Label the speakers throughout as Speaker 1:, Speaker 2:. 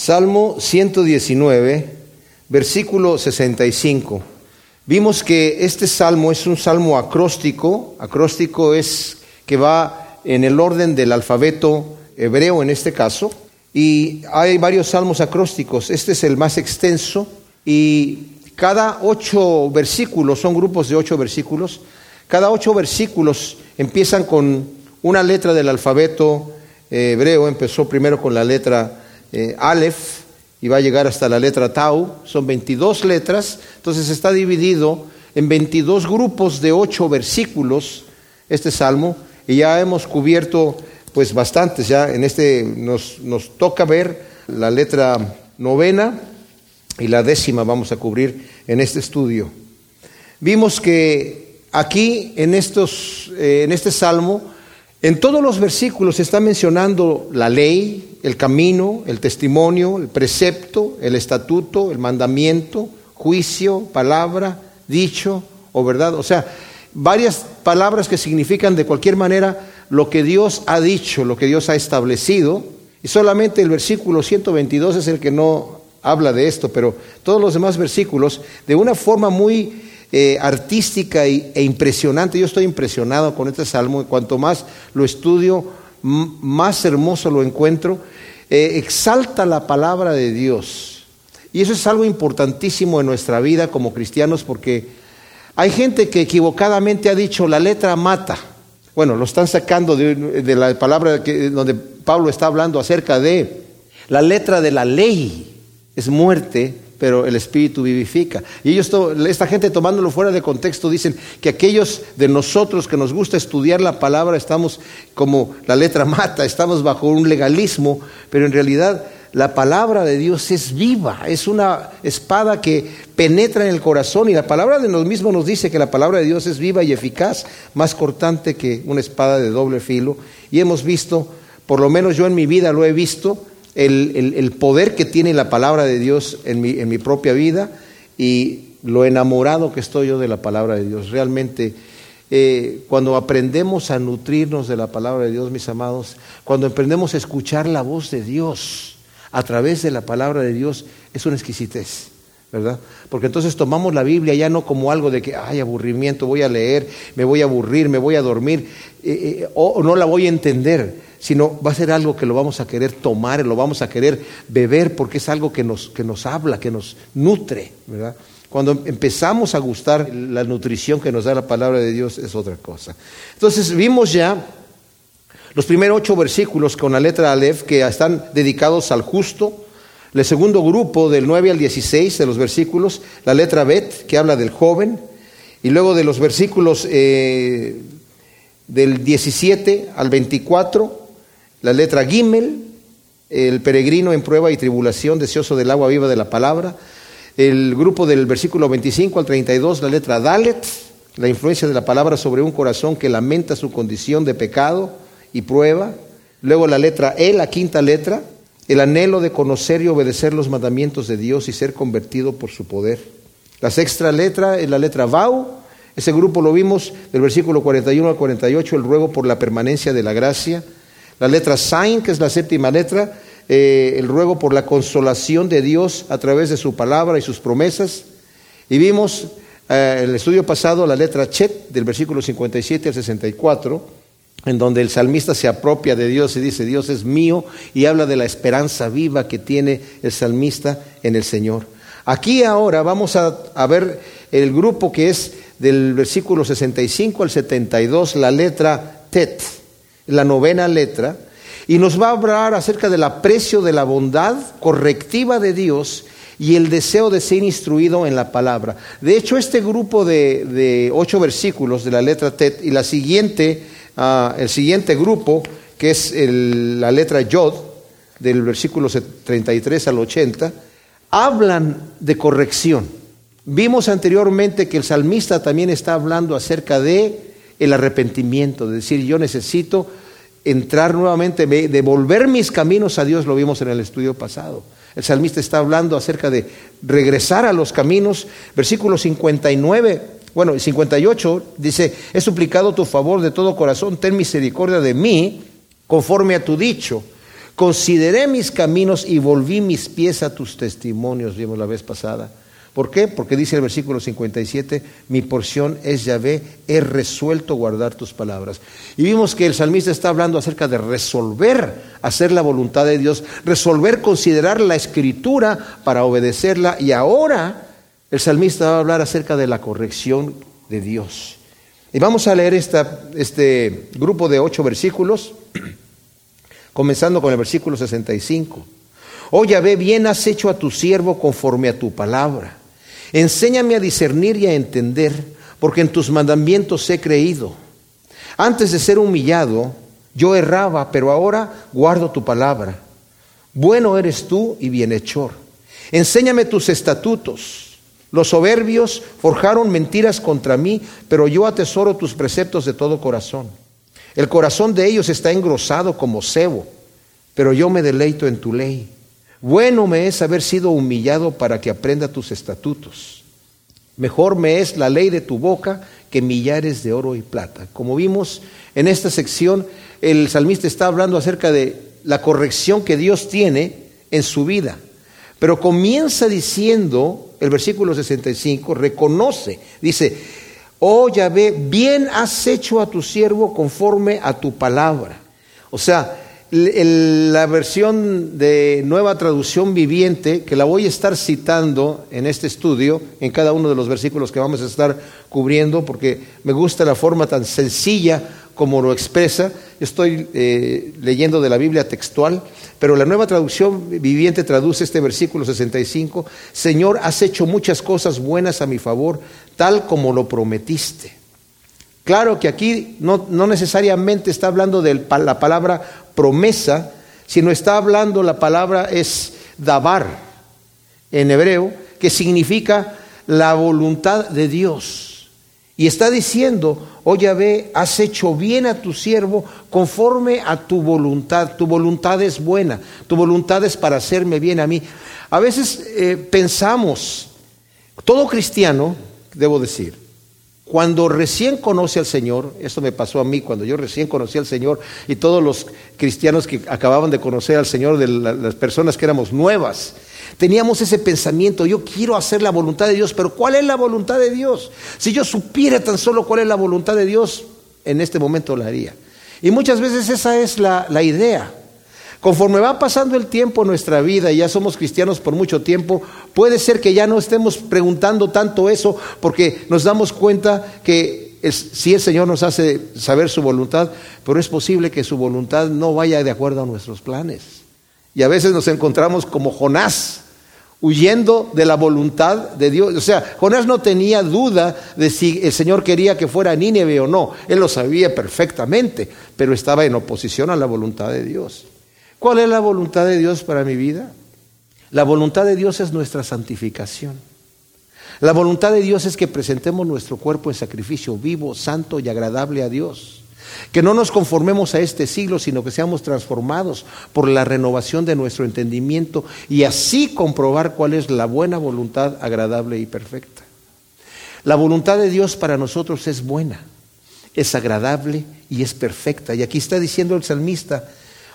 Speaker 1: Salmo 119, versículo 65. Vimos que este salmo es un salmo acróstico. Acróstico es que va en el orden del alfabeto hebreo en este caso. Y hay varios salmos acrósticos. Este es el más extenso. Y cada ocho versículos, son grupos de ocho versículos, cada ocho versículos empiezan con una letra del alfabeto hebreo. Empezó primero con la letra eh, Aleph y va a llegar hasta la letra Tau. Son 22 letras, entonces está dividido en 22 grupos de 8 versículos este salmo y ya hemos cubierto pues bastantes, ya en este nos, nos toca ver la letra novena y la décima vamos a cubrir en este estudio. Vimos que aquí en, estos, eh, en este salmo, en todos los versículos se está mencionando la ley, el camino, el testimonio, el precepto, el estatuto, el mandamiento, juicio, palabra, dicho o verdad. O sea, varias palabras que significan de cualquier manera lo que Dios ha dicho, lo que Dios ha establecido. Y solamente el versículo 122 es el que no habla de esto, pero todos los demás versículos, de una forma muy eh, artística e impresionante, yo estoy impresionado con este salmo, cuanto más lo estudio, más hermoso lo encuentro, eh, exalta la palabra de Dios. Y eso es algo importantísimo en nuestra vida como cristianos porque hay gente que equivocadamente ha dicho la letra mata. Bueno, lo están sacando de, la palabra donde Pablo está hablando acerca de la letra de la ley es muerte, pero el Espíritu vivifica. Y ellos, esta gente tomándolo fuera de contexto, dicen que aquellos de nosotros que nos gusta estudiar la palabra estamos como la letra mata, estamos bajo un legalismo, pero en realidad la palabra de Dios es viva, es una espada que penetra en el corazón y la palabra de nos mismos nos dice que la palabra de Dios es viva y eficaz, más cortante que una espada de doble filo. Y hemos visto, por lo menos yo en mi vida lo he visto, el, poder que tiene la palabra de Dios en mi, en mi propia vida y lo enamorado que estoy yo de la palabra de Dios. Realmente, eh, cuando aprendemos a nutrirnos de la palabra de Dios, mis amados, cuando aprendemos a escuchar la voz de Dios a través de la palabra de Dios, es una exquisitez. ¿verdad? Porque entonces tomamos la Biblia ya no como algo de que, ay, aburrimiento, voy a leer, me voy a aburrir, me voy a dormir, eh, eh, o no la voy a entender, sino va a ser algo que lo vamos a querer tomar, lo vamos a querer beber, porque es algo que nos, que nos habla, que nos nutre, ¿verdad? Cuando empezamos a gustar la nutrición que nos da la palabra de Dios es otra cosa. Entonces vimos ya los primeros ocho versículos con la letra Aleph que están dedicados al justo, el segundo grupo, del 9 al 16 de los versículos, la letra Bet, que habla del joven, y luego de los versículos eh, del 17 al 24, la letra Gimel, el peregrino en prueba y tribulación, deseoso del agua viva de la palabra, el grupo del versículo 25 al 32, la letra Dalet, la influencia de la palabra sobre un corazón que lamenta su condición de pecado y prueba, luego la letra E, la quinta letra, el anhelo de conocer y obedecer los mandamientos de Dios y ser convertido por su poder. La sexta letra es la letra Vau. Ese grupo lo vimos del versículo 41 al 48, el ruego por la permanencia de la gracia. La letra Sain, que es la séptima letra, eh, el ruego por la consolación de Dios a través de su palabra y sus promesas. Y vimos eh, en el estudio pasado la letra Chet, del versículo 57 al 64 en donde el salmista se apropia de Dios y dice, Dios es mío, y habla de la esperanza viva que tiene el salmista en el Señor. Aquí ahora vamos a, ver el grupo que es del versículo 65 al 72, la letra Tet, la novena letra, y nos va a hablar acerca del aprecio de la bondad correctiva de Dios y el deseo de ser instruido en la palabra. De hecho, este grupo de, ocho versículos de la letra Tet y la siguiente el siguiente grupo, que es la letra Yod, del versículo 33 al 80, hablan de corrección. Vimos anteriormente que el salmista también está hablando acerca de el arrepentimiento, de decir, yo necesito entrar nuevamente, devolver mis caminos a Dios, lo vimos en el estudio pasado. El salmista está hablando acerca de regresar a los caminos. Versículo 59 bueno, 58 dice, he suplicado tu favor de todo corazón, ten misericordia de mí, conforme a tu dicho. Consideré mis caminos y volví mis pies a tus testimonios, vimos la vez pasada. ¿Por qué? Porque dice el versículo 57, mi porción es Yahvé, he resuelto guardar tus palabras. Y vimos que el salmista está hablando acerca de resolver hacer la voluntad de Dios, resolver considerar la escritura para obedecerla. Y ahora el salmista va a hablar acerca de la corrección de Dios. Y vamos a leer este grupo de ocho versículos, comenzando con el versículo 65. Oh Yahvé, bien has hecho a tu siervo conforme a tu palabra. Enséñame a discernir y a entender, porque en tus mandamientos he creído. Antes de ser humillado, yo erraba, pero ahora guardo tu palabra. Bueno eres tú y bienhechor. Enséñame tus estatutos. Los soberbios forjaron mentiras contra mí, pero yo atesoro tus preceptos de todo corazón. El corazón de ellos está engrosado como cebo, pero yo me deleito en tu ley. Bueno me es haber sido humillado para que aprenda tus estatutos. Mejor me es la ley de tu boca que millares de oro y plata. Como vimos en esta sección, el salmista está hablando acerca de la corrección que Dios tiene en su vida. Pero comienza diciendo, el versículo 65, reconoce, dice, oh Yahvé, bien has hecho a tu siervo conforme a tu palabra. O sea, la versión de nueva traducción viviente, que la voy a estar citando en este estudio, en cada uno de los versículos que vamos a estar cubriendo, porque me gusta la forma tan sencilla como lo expresa. Estoy eh, leyendo de la Biblia textual, pero la nueva traducción viviente traduce este versículo 65, Señor, has hecho muchas cosas buenas a mi favor, tal como lo prometiste. Claro que aquí no, necesariamente está hablando de la palabra promesa, sino está hablando, la palabra es dabar en hebreo, que significa la voluntad de Dios. Y está diciendo, oye, ve, has hecho bien a tu siervo conforme a tu voluntad. Tu voluntad es buena, tu voluntad es para hacerme bien a mí. A veces eh, pensamos, todo cristiano, debo decir, cuando recién conoce al Señor, esto me pasó a mí cuando yo recién conocí al Señor y todos los cristianos que acababan de conocer al Señor, de las personas que éramos nuevas, teníamos ese pensamiento, yo quiero hacer la voluntad de Dios, pero ¿cuál es la voluntad de Dios? Si yo supiera tan solo cuál es la voluntad de Dios, en este momento la haría. Y muchas veces esa es la, la idea. Conforme va pasando el tiempo en nuestra vida y ya somos cristianos por mucho tiempo, puede ser que ya no estemos preguntando tanto eso porque nos damos cuenta que si el Señor nos hace saber su voluntad, pero es posible que su voluntad no vaya de acuerdo a nuestros planes. Y a veces nos encontramos como Jonás, huyendo de la voluntad de Dios. O sea, Jonás no tenía duda de si el Señor quería que fuera Nínive o no. Él lo sabía perfectamente, pero estaba en oposición a la voluntad de Dios. ¿Cuál es la voluntad de Dios para mi vida? La voluntad de Dios es nuestra santificación. La voluntad de Dios es que presentemos nuestro cuerpo en sacrificio vivo, santo y agradable a Dios. Que no nos conformemos a este siglo, sino que seamos transformados por la renovación de nuestro entendimiento y así comprobar cuál es la buena voluntad agradable y perfecta. La voluntad de Dios para nosotros es buena, es agradable y es perfecta. Y aquí está diciendo el salmista,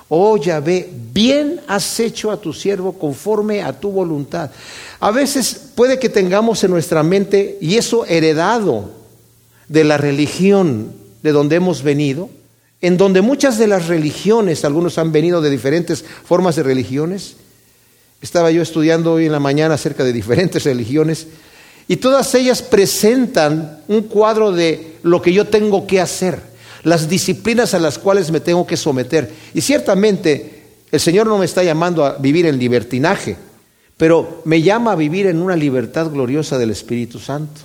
Speaker 1: Oh Yahvé, bien has hecho a tu siervo conforme a tu voluntad. A veces puede que tengamos en nuestra mente, y eso heredado de la religión de donde hemos venido, en donde muchas de las religiones, algunos han venido de diferentes formas de religiones. Estaba yo estudiando hoy en la mañana acerca de diferentes religiones y todas ellas presentan un cuadro de lo que yo tengo que hacer las disciplinas a las cuales me tengo que someter. Y ciertamente el Señor no me está llamando a vivir en libertinaje, pero me llama a vivir en una libertad gloriosa del Espíritu Santo.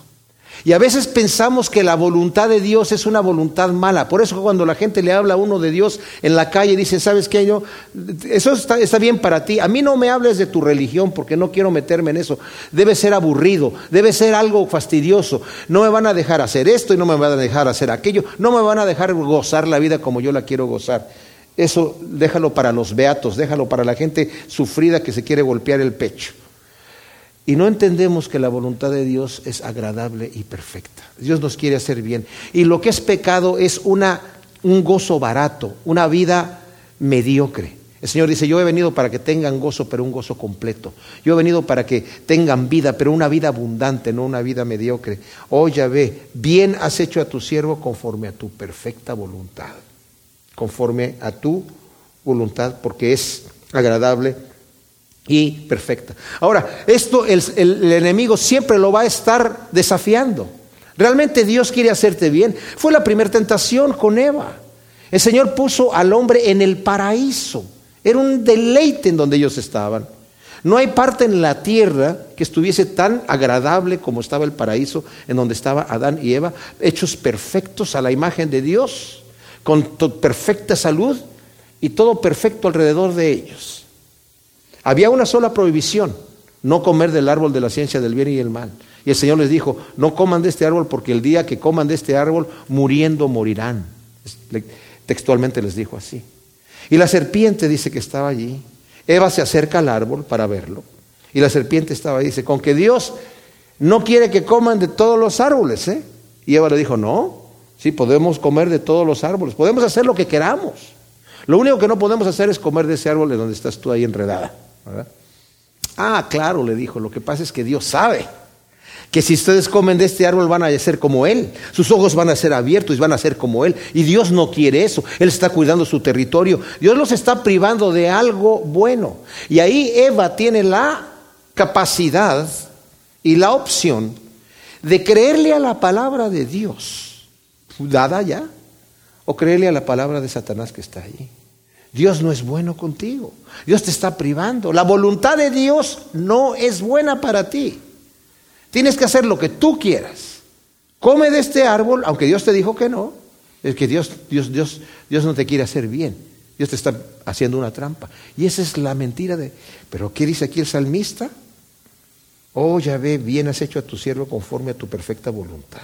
Speaker 1: Y a veces pensamos que la voluntad de Dios es una voluntad mala. Por eso cuando la gente le habla a uno de Dios en la calle, dice, ¿sabes qué? Yo, eso está, está, bien para ti. A mí no me hables de tu religión porque no quiero meterme en eso. Debe ser aburrido, debe ser algo fastidioso. No me van a dejar hacer esto y no me van a dejar hacer aquello. No me van a dejar gozar la vida como yo la quiero gozar. Eso déjalo para los beatos, déjalo para la gente sufrida que se quiere golpear el pecho. Y no entendemos que la voluntad de Dios es agradable y perfecta. Dios nos quiere hacer bien. Y lo que es pecado es una, un gozo barato, una vida mediocre. El Señor dice, yo he venido para que tengan gozo, pero un gozo completo. Yo he venido para que tengan vida, pero una vida abundante, no una vida mediocre. Oh ve, bien has hecho a tu siervo conforme a tu perfecta voluntad. Conforme a tu voluntad, porque es agradable y perfecta. Ahora, esto el, enemigo siempre lo va a estar desafiando. Realmente Dios quiere hacerte bien. Fue la primera tentación con Eva. El Señor puso al hombre en el paraíso. Era un deleite en donde ellos estaban. No hay parte en la tierra que estuviese tan agradable como estaba el paraíso, en donde estaba Adán y Eva, hechos perfectos a la imagen de Dios, con perfecta salud y todo perfecto alrededor de ellos. Había una sola prohibición, no comer del árbol de la ciencia del bien y el mal. Y el Señor les dijo, no coman de este árbol porque el día que coman de este árbol, muriendo morirán. Textualmente les dijo así. Y la serpiente dice que estaba allí. Eva se acerca al árbol para verlo. Y la serpiente estaba ahí. Dice, con que Dios no quiere que coman de todos los árboles. ¿eh? Y Eva le dijo, no, sí, podemos comer de todos los árboles. Podemos hacer lo que queramos. Lo único que no podemos hacer es comer de ese árbol de donde estás tú ahí enredada. Ah, claro, le dijo, lo que pasa es que Dios sabe que si ustedes comen de este árbol van a ser como Él, sus ojos van a ser abiertos y van a ser como Él. Y Dios no quiere eso, Él está cuidando su territorio, Dios los está privando de algo bueno. Y ahí Eva tiene la capacidad y la opción de creerle a la palabra de Dios, dada ya, o creerle a la palabra de Satanás que está allí. Dios no es bueno contigo. Dios te está privando. La voluntad de Dios no es buena para ti. Tienes que hacer lo que tú quieras. Come de este árbol, aunque Dios te dijo que no. Es que Dios, Dios, Dios, Dios no te quiere hacer bien. Dios te está haciendo una trampa. Y esa es la mentira de. Pero ¿qué dice aquí el salmista? Oh, ya ve, bien has hecho a tu siervo conforme a tu perfecta voluntad.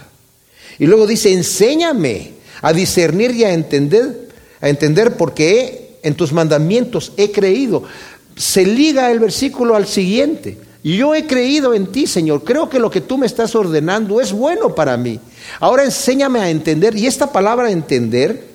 Speaker 1: Y luego dice, enséñame a discernir y a entender, a entender porque en tus mandamientos he creído. Se liga el versículo al siguiente. Yo he creído en ti, Señor. Creo que lo que tú me estás ordenando es bueno para mí. Ahora enséñame a entender. Y esta palabra entender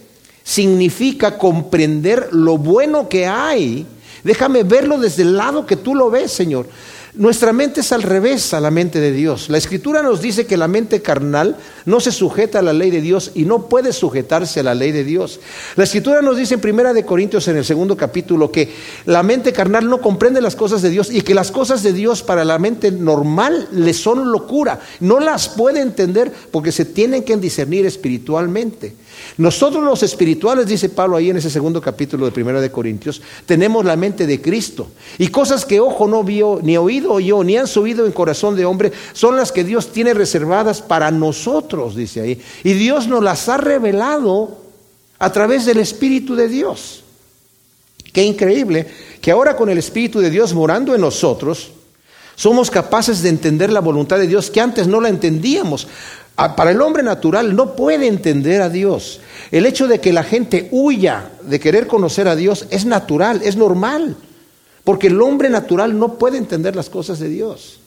Speaker 1: significa comprender lo bueno que hay. Déjame verlo desde el lado que tú lo ves, Señor. Nuestra mente es al revés a la mente de Dios. La escritura nos dice que la mente carnal no se sujeta a la ley de Dios y no puede sujetarse a la ley de Dios. La escritura nos dice en Primera de Corintios en el segundo capítulo que la mente carnal no comprende las cosas de Dios y que las cosas de Dios para la mente normal le son locura. No las puede entender porque se tienen que discernir espiritualmente. Nosotros los espirituales, dice Pablo ahí en ese segundo capítulo de Primera de Corintios, tenemos la mente de Cristo. Y cosas que ojo no vio, ni oído oyó, ni han subido en corazón de hombre, son las que Dios tiene reservadas para nosotros, dice ahí. Y Dios nos las ha revelado a través del Espíritu de Dios. Qué increíble que ahora con el Espíritu de Dios morando en nosotros, somos capaces de entender la voluntad de Dios que antes no la entendíamos. Ah, para el hombre natural no puede entender a Dios. El hecho de que la gente huya de querer conocer a Dios es natural, es normal, porque el hombre natural no puede entender las cosas de Dios.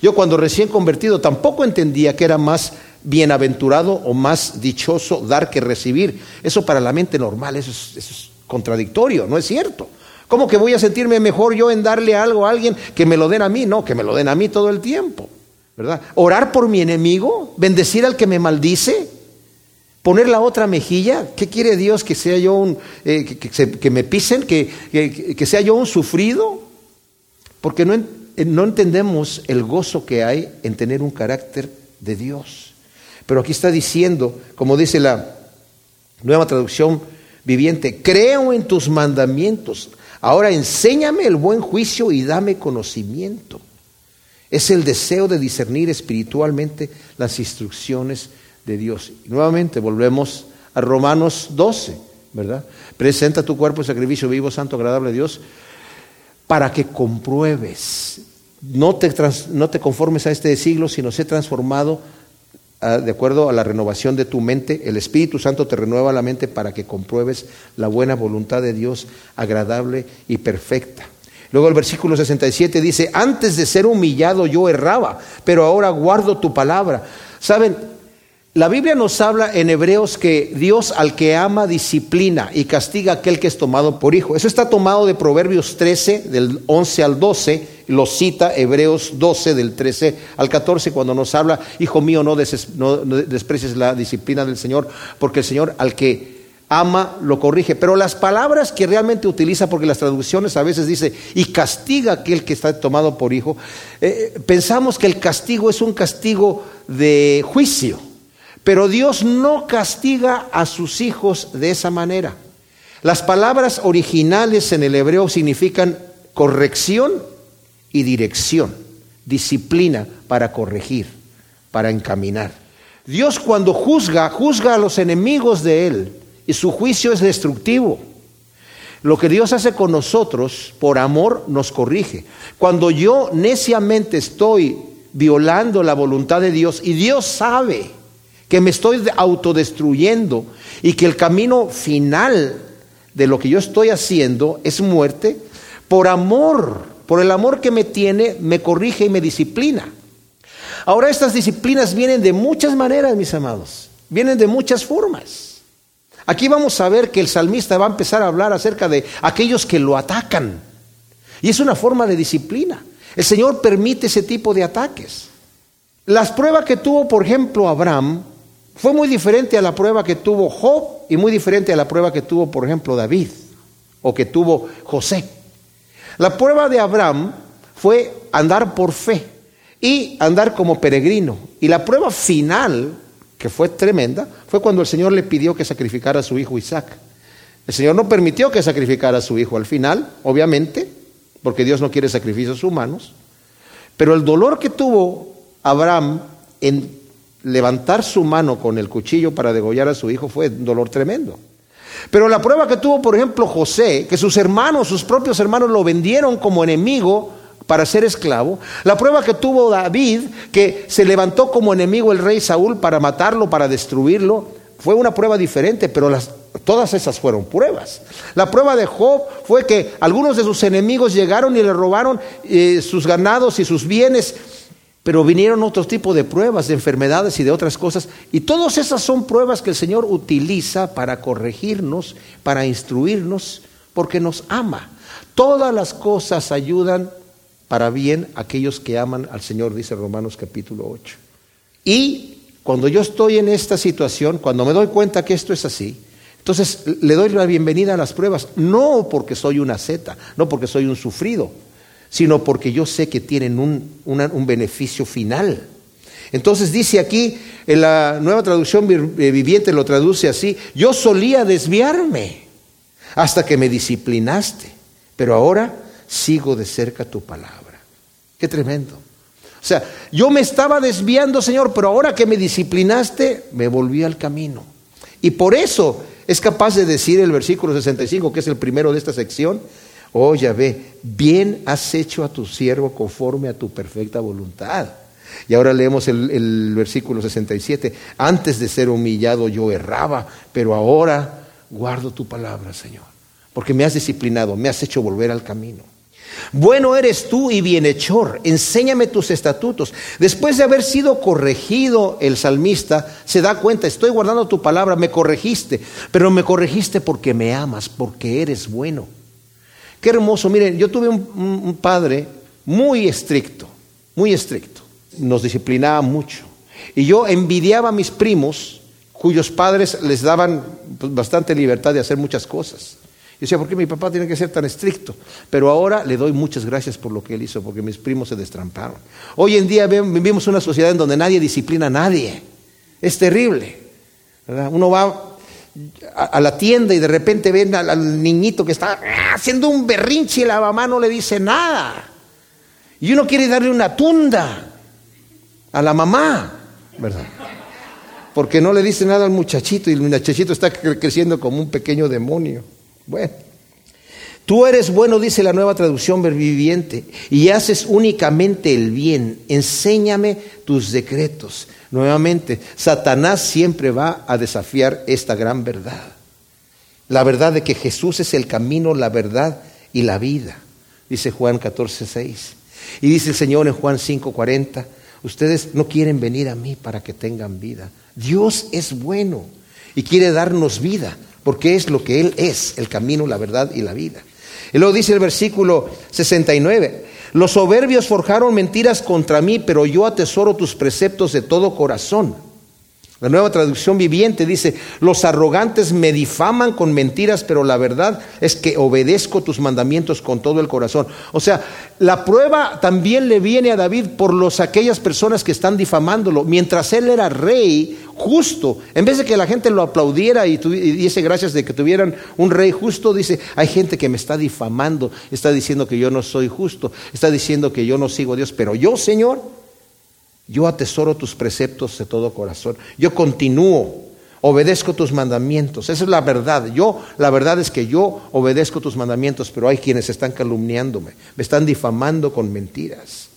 Speaker 1: Yo cuando recién convertido tampoco entendía que era más bienaventurado o más dichoso dar que recibir. Eso para la mente normal, eso es, es contradictorio, no es cierto. ¿Cómo que voy a sentirme mejor yo en darle algo a alguien que me lo den a mí? No, que me lo den a mí todo el tiempo. ¿Verdad? Orar por mi enemigo, bendecir al que me maldice, poner la otra mejilla. ¿Qué quiere Dios que sea yo un, eh, que, me pisen, que, que, sea yo un sufrido? Porque no, no entendemos el gozo que hay en tener un carácter de Dios. Pero aquí está diciendo, como dice la nueva traducción viviente, creo en tus mandamientos. Ahora enséñame el buen juicio y dame conocimiento. Es el deseo de discernir espiritualmente las instrucciones de Dios. Y nuevamente volvemos a Romanos 12, ¿verdad? Presenta tu cuerpo sacrificio vivo, santo, agradable a Dios, para que compruebes. No te, no te conformes a este siglo, sino sé transformado ah, de acuerdo a la renovación de tu mente. El Espíritu Santo te renueva la mente para que compruebes la buena voluntad de Dios, agradable y perfecta. Luego el versículo 67 dice, antes de ser humillado yo erraba, pero ahora guardo tu palabra. Saben, La Biblia nos habla en Hebreos que Dios al que ama disciplina y castiga a aquel que es tomado por hijo. Eso está tomado de Proverbios 13, del 11 al 12, lo cita Hebreos 12, del 13 al 14, cuando nos habla, hijo mío, no, desprecies la disciplina del Señor, porque el Señor al que ama lo corrige. Pero las palabras que realmente utiliza, porque las traducciones a veces dice, y castiga a aquel que está tomado por hijo, eh, pensamos que el castigo es un castigo de juicio. Pero Dios no castiga a sus hijos de esa manera. Las palabras originales en el hebreo significan corrección y dirección, disciplina para corregir, para encaminar. Dios cuando juzga, juzga a los enemigos de Él y su juicio es destructivo. Lo que Dios hace con nosotros, por amor, nos corrige. Cuando yo neciamente estoy violando la voluntad de Dios y Dios sabe que me estoy autodestruyendo y que el camino final de lo que yo estoy haciendo es muerte, por amor, por el amor que me tiene, me corrige y me disciplina. Ahora estas disciplinas vienen de muchas maneras, mis amados, vienen de muchas formas. Aquí vamos a ver que el salmista va a empezar a hablar acerca de aquellos que lo atacan. Y es una forma de disciplina. El Señor permite ese tipo de ataques. Las pruebas que tuvo, por ejemplo, Abraham, fue muy diferente a la prueba que tuvo Job y muy diferente a la prueba que tuvo, por ejemplo, David o que tuvo José. La prueba de Abraham fue andar por fe y andar como peregrino. Y la prueba final, que fue tremenda, fue cuando el Señor le pidió que sacrificara a su hijo Isaac. El Señor no permitió que sacrificara a su hijo al final, obviamente, porque Dios no quiere sacrificios humanos. Pero el dolor que tuvo Abraham en levantar su mano con el cuchillo para degollar a su hijo fue un dolor tremendo. Pero la prueba que tuvo, por ejemplo, José, que sus hermanos, sus propios hermanos lo vendieron como enemigo para ser esclavo, la prueba que tuvo David, que se levantó como enemigo el rey Saúl para matarlo, para destruirlo, fue una prueba diferente, pero todas esas fueron pruebas. La prueba de Job fue que algunos de sus enemigos llegaron y le robaron eh, sus ganados y sus bienes pero vinieron otro tipo de pruebas, de enfermedades y de otras cosas. Y todas esas son pruebas que el Señor utiliza para corregirnos, para instruirnos, porque nos ama. Todas las cosas ayudan para bien aquellos que aman al Señor, dice Romanos capítulo 8. Y cuando yo estoy en esta situación, cuando me doy cuenta que esto es así, entonces le doy la bienvenida a las pruebas, no porque soy una zeta, no porque soy un sufrido, sino porque yo sé que tienen un, beneficio final. Entonces dice aquí, en la nueva traducción eh, viviente lo traduce así, yo solía desviarme hasta que me disciplinaste, pero ahora sigo de cerca tu palabra. Qué tremendo. O sea, yo me estaba desviando, Señor, pero ahora que me disciplinaste, me volví al camino. Y por eso es capaz de decir el versículo 65, que es el primero de esta sección, Oh Yahvé, bien has hecho a tu siervo conforme a tu perfecta voluntad. Y ahora leemos el, el, versículo 67. Antes de ser humillado yo erraba, pero ahora guardo tu palabra, Señor. Porque me has disciplinado, me has hecho volver al camino. Bueno eres tú y bienhechor, enséñame tus estatutos. Después de haber sido corregido el salmista, se da cuenta, estoy guardando tu palabra, me corregiste, pero me corregiste porque me amas, porque eres bueno. Qué hermoso. Miren, yo tuve un, padre muy estricto, muy estricto. Nos disciplinaba mucho. Y yo envidiaba a mis primos, cuyos padres les daban pues, bastante libertad de hacer muchas cosas. Yo decía, ¿por qué mi papá tiene que ser tan estricto? Pero ahora le doy muchas gracias por lo que él hizo, porque mis primos se destramparon. Hoy en día vivimos una sociedad en donde nadie disciplina a nadie. Es terrible. Uno va a, la tienda y de repente ven al, niñito que está haciendo un berrinche y la mamá no le dice nada. Y uno quiere darle una tunda a la mamá, ¿verdad? Porque no le dice nada al muchachito y el muchachito está creciendo como un pequeño demonio. Bueno. Tú eres bueno, dice la nueva traducción viviente, y haces únicamente el bien. Enséñame tus decretos. Nuevamente, Satanás siempre va a desafiar esta gran verdad. La verdad de que Jesús es el camino, la verdad y la vida, dice Juan 14, 6. Y dice el Señor en Juan 5, 40, Ustedes no quieren venir a mí para que tengan vida. Dios es bueno y quiere darnos vida, porque es lo que Él es, el camino, la verdad y la vida. Y luego dice el versículo 69, los soberbios forjaron mentiras contra mí, pero yo atesoro tus preceptos de todo corazón. La nueva traducción viviente dice, los arrogantes me difaman con mentiras, pero la verdad es que obedezco tus mandamientos con todo el corazón. O sea, la prueba también le viene a David por los, aquellas personas que están difamándolo. Mientras él era rey justo, en vez de que la gente lo aplaudiera y, y diese gracias de que tuvieran un rey justo, dice, hay gente que me está difamando, está diciendo que yo no soy justo, está diciendo que yo no sigo a Dios, pero yo, Señor, yo atesoro tus preceptos de todo corazón. Yo continúo, obedezco tus mandamientos. Esa es la verdad. Yo, la verdad es que yo obedezco tus mandamientos, pero hay quienes están calumniándome, me están difamando con mentiras.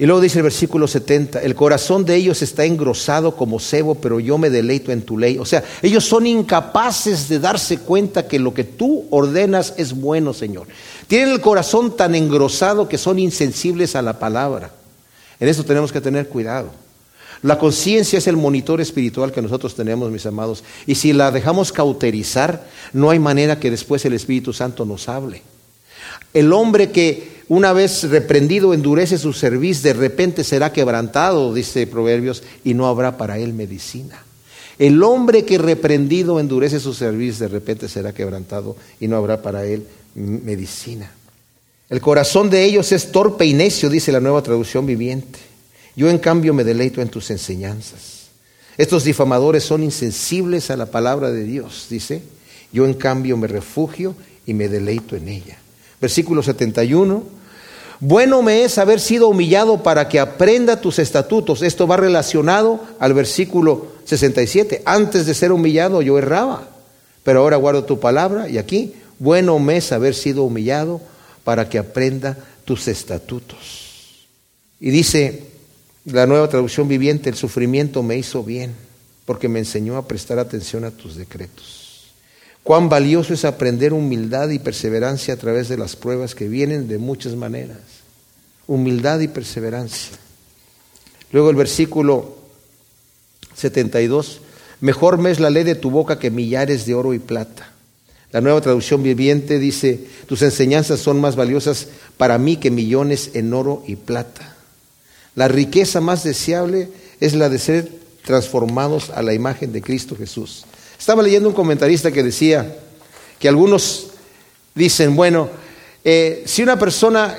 Speaker 1: Y luego dice el versículo 70, el corazón de ellos está engrosado como cebo, pero yo me deleito en tu ley. O sea, ellos son incapaces de darse cuenta que lo que tú ordenas es bueno, Señor. Tienen el corazón tan engrosado que son insensibles a la palabra. En eso tenemos que tener cuidado. La conciencia es el monitor espiritual que nosotros tenemos, mis amados. Y si la dejamos cauterizar, no hay manera que después el Espíritu Santo nos hable. El hombre que una vez reprendido endurece su cerviz, de repente será quebrantado, dice Proverbios, y no habrá para él medicina. El hombre que reprendido endurece su cerviz, de repente será quebrantado y no habrá para él medicina. El corazón de ellos es torpe y necio, dice la nueva traducción viviente. Yo en cambio me deleito en tus enseñanzas. Estos difamadores son insensibles a la palabra de Dios, dice. Yo en cambio me refugio y me deleito en ella. Versículo 71. Bueno me es haber sido humillado para que aprenda tus estatutos. Esto va relacionado al versículo 67. Antes de ser humillado yo erraba, pero ahora guardo tu palabra. Y aquí, bueno me es haber sido humillado para que aprenda tus estatutos. Y dice la nueva traducción viviente, el sufrimiento me hizo bien, porque me enseñó a prestar atención a tus decretos. Cuán valioso es aprender humildad y perseverancia a través de las pruebas que vienen de muchas maneras. Humildad y perseverancia. Luego el versículo 72, mejor me es la ley de tu boca que millares de oro y plata la nueva traducción viviente dice, tus enseñanzas son más valiosas para mí que millones en oro y plata. La riqueza más deseable es la de ser transformados a la imagen de Cristo Jesús. Estaba leyendo un comentarista que decía que algunos dicen, bueno, eh, si una persona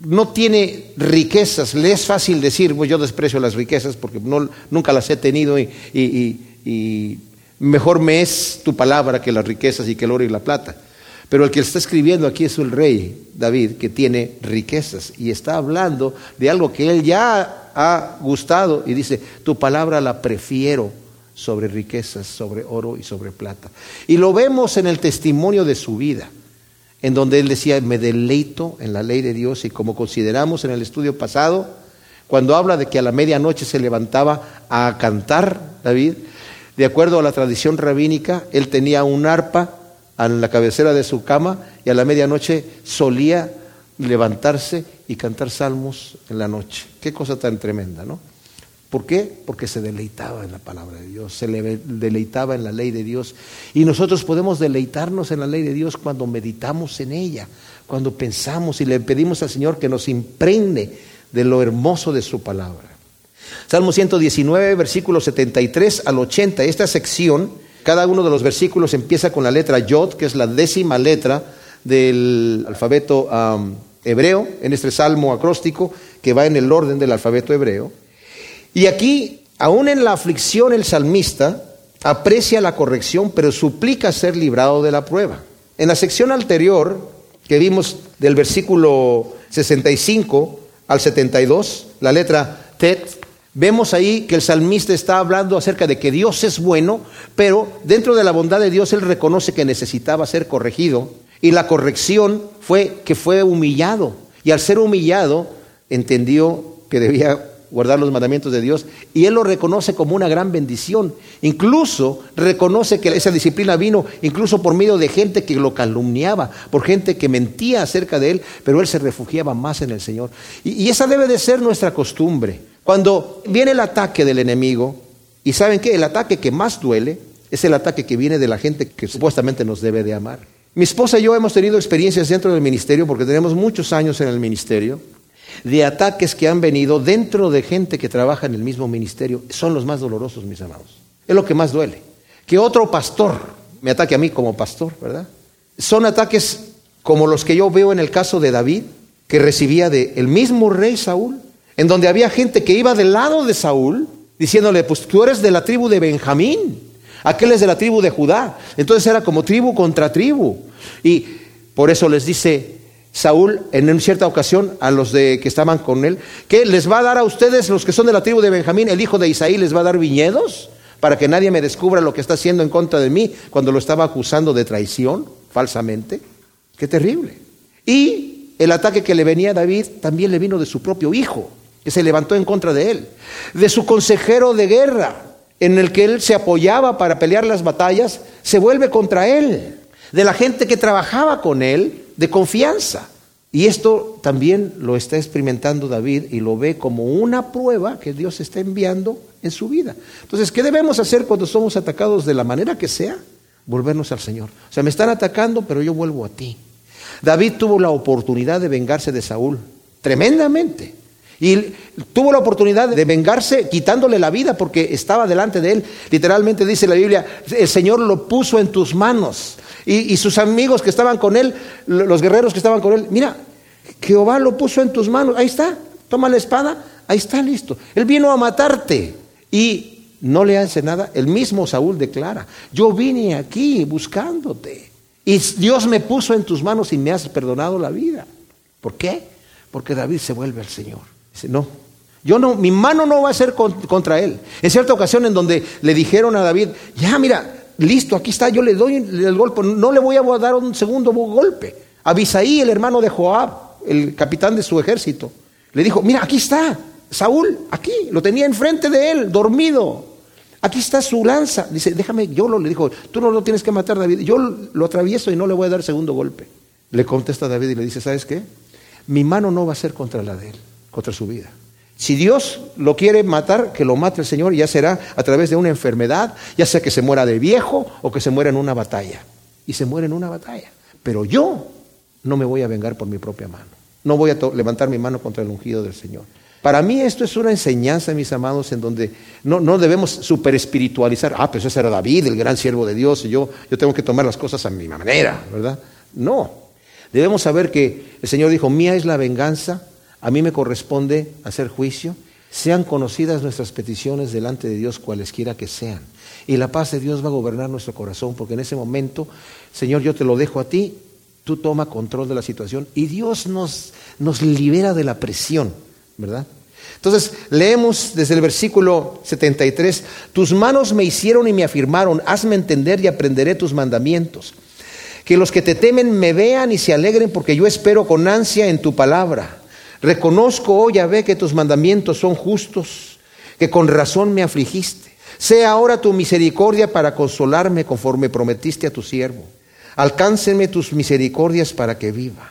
Speaker 1: no tiene riquezas, le es fácil decir, pues yo desprecio las riquezas porque nunca las he tenido y, y mejor me es tu palabra que las riquezas y que el oro y la plata. Pero el que está escribiendo aquí es el rey David, que tiene riquezas y está hablando de algo que él ya ha gustado y dice, tu palabra la prefiero sobre riquezas, sobre oro y sobre plata. Y lo vemos en el testimonio de su vida, en donde él decía, me deleito en la ley de Dios y como consideramos en el estudio pasado, cuando habla de que a la medianoche se levantaba a cantar, David, de acuerdo a la tradición rabínica, él tenía un arpa en la cabecera de su cama y a la medianoche solía levantarse y cantar salmos en la noche. Qué cosa tan tremenda, ¿no? ¿Por qué? Porque se deleitaba en la palabra de Dios, se le deleitaba en la ley de Dios. Y nosotros podemos deleitarnos en la ley de Dios cuando meditamos en ella, cuando pensamos y le pedimos al Señor que nos impregne de lo hermoso de su palabra. Salmo 119, versículos 73 al 80. Esta sección, cada uno de los versículos empieza con la letra Yod, que es la décima letra del alfabeto hebreo, en este salmo acróstico que va en el orden del alfabeto hebreo. Y aquí, aún en la aflicción, el salmista aprecia la corrección, pero suplica ser librado de la prueba. En la sección anterior, que vimos del versículo 65 al 72, la letra Tet, Vemos ahí que el salmista está hablando acerca de que Dios es bueno, pero dentro de la bondad de Dios él reconoce que necesitaba ser corregido y la corrección fue que fue humillado y al ser humillado entendió que debía guardar los mandamientos de Dios y él lo reconoce como una gran bendición. Incluso reconoce que esa disciplina vino incluso por medio de gente que lo calumniaba, por gente que mentía acerca de él, pero él se refugiaba más en el Señor. Y, y esa debe de ser nuestra costumbre. Cuando viene el ataque del enemigo, y saben que el ataque que más duele es el ataque que viene de la gente que supuestamente nos debe de amar. Mi esposa y yo hemos tenido experiencias dentro del ministerio, porque tenemos muchos años en el ministerio, de ataques que han venido dentro de gente que trabaja en el mismo ministerio. Son los más dolorosos, mis amados. Es lo que más duele. Que otro pastor me ataque a mí como pastor, ¿verdad? Son ataques como los que yo veo en el caso de David, que recibía del el mismo rey Saúl, en donde había gente que iba del lado de Saúl, diciéndole, pues tú eres de la tribu de Benjamín, aquel es de la tribu de Judá. Entonces era como tribu contra tribu. Y por eso les dice Saúl en cierta ocasión a los de que estaban con él, que les va a dar a ustedes, los que son de la tribu de Benjamín, el hijo de Isaí les va a dar viñedos para que nadie me descubra lo que está haciendo en contra de mí cuando lo estaba acusando de traición falsamente. Qué terrible. Y el ataque que le venía a David también le vino de su propio hijo se levantó en contra de él, de su consejero de guerra, en el que él se apoyaba para pelear las batallas, se vuelve contra él, de la gente que trabajaba con él de confianza. Y esto también lo está experimentando David y lo ve como una prueba que Dios está enviando en su vida. Entonces, ¿qué debemos hacer cuando somos atacados de la manera que sea? Volvernos al Señor. O sea, me están atacando, pero yo vuelvo a ti. David tuvo la oportunidad de vengarse de Saúl, tremendamente. Y tuvo la oportunidad de vengarse quitándole la vida porque estaba delante de él. Literalmente dice la Biblia, el Señor lo puso en tus manos. Y, sus amigos que estaban con él, los guerreros que estaban con él, mira, Jehová lo puso en tus manos. Ahí está, toma la espada, ahí está listo. Él vino a matarte y no le hace nada. El mismo Saúl declara, yo vine aquí buscándote. Y Dios me puso en tus manos y me has perdonado la vida. ¿Por qué? Porque David se vuelve al Señor. No, yo no, mi mano no va a ser contra él. En cierta ocasión en donde le dijeron a David, ya mira, listo, aquí está, yo le doy el golpe, no le voy a dar un segundo golpe. Abisaí, el hermano de Joab, el capitán de su ejército, le dijo, mira, aquí está, Saúl, aquí, lo tenía enfrente de él, dormido. Aquí está su lanza. Dice, déjame, yo lo le dijo, tú no lo tienes que matar, David. Yo lo atravieso y no le voy a dar segundo golpe. Le contesta David y le dice, ¿sabes qué? Mi mano no va a ser contra la de él contra su vida. Si Dios lo quiere matar, que lo mate el Señor, ya será a través de una enfermedad, ya sea que se muera de viejo o que se muera en una batalla. Y se muere en una batalla. Pero yo no me voy a vengar por mi propia mano. No voy a levantar mi mano contra el ungido del Señor. Para mí esto es una enseñanza, mis amados, en donde no, no debemos super espiritualizar. Ah, pues ese era David, el gran siervo de Dios, y yo, yo tengo que tomar las cosas a mi manera, ¿verdad? No. Debemos saber que el Señor dijo, mía es la venganza, a mí me corresponde hacer juicio. Sean conocidas nuestras peticiones delante de Dios, cualesquiera que sean. Y la paz de Dios va a gobernar nuestro corazón, porque en ese momento, Señor, yo te lo dejo a ti, tú toma control de la situación y Dios nos, libera de la presión, ¿verdad? Entonces, leemos desde el versículo 73, tus manos me hicieron y me afirmaron, hazme entender y aprenderé tus mandamientos. Que los que te temen me vean y se alegren porque yo espero con ansia en tu palabra. Reconozco, oh Yahvé, que tus mandamientos son justos, que con razón me afligiste. Sea ahora tu misericordia para consolarme conforme prometiste a tu siervo. Alcáncenme tus misericordias para que viva,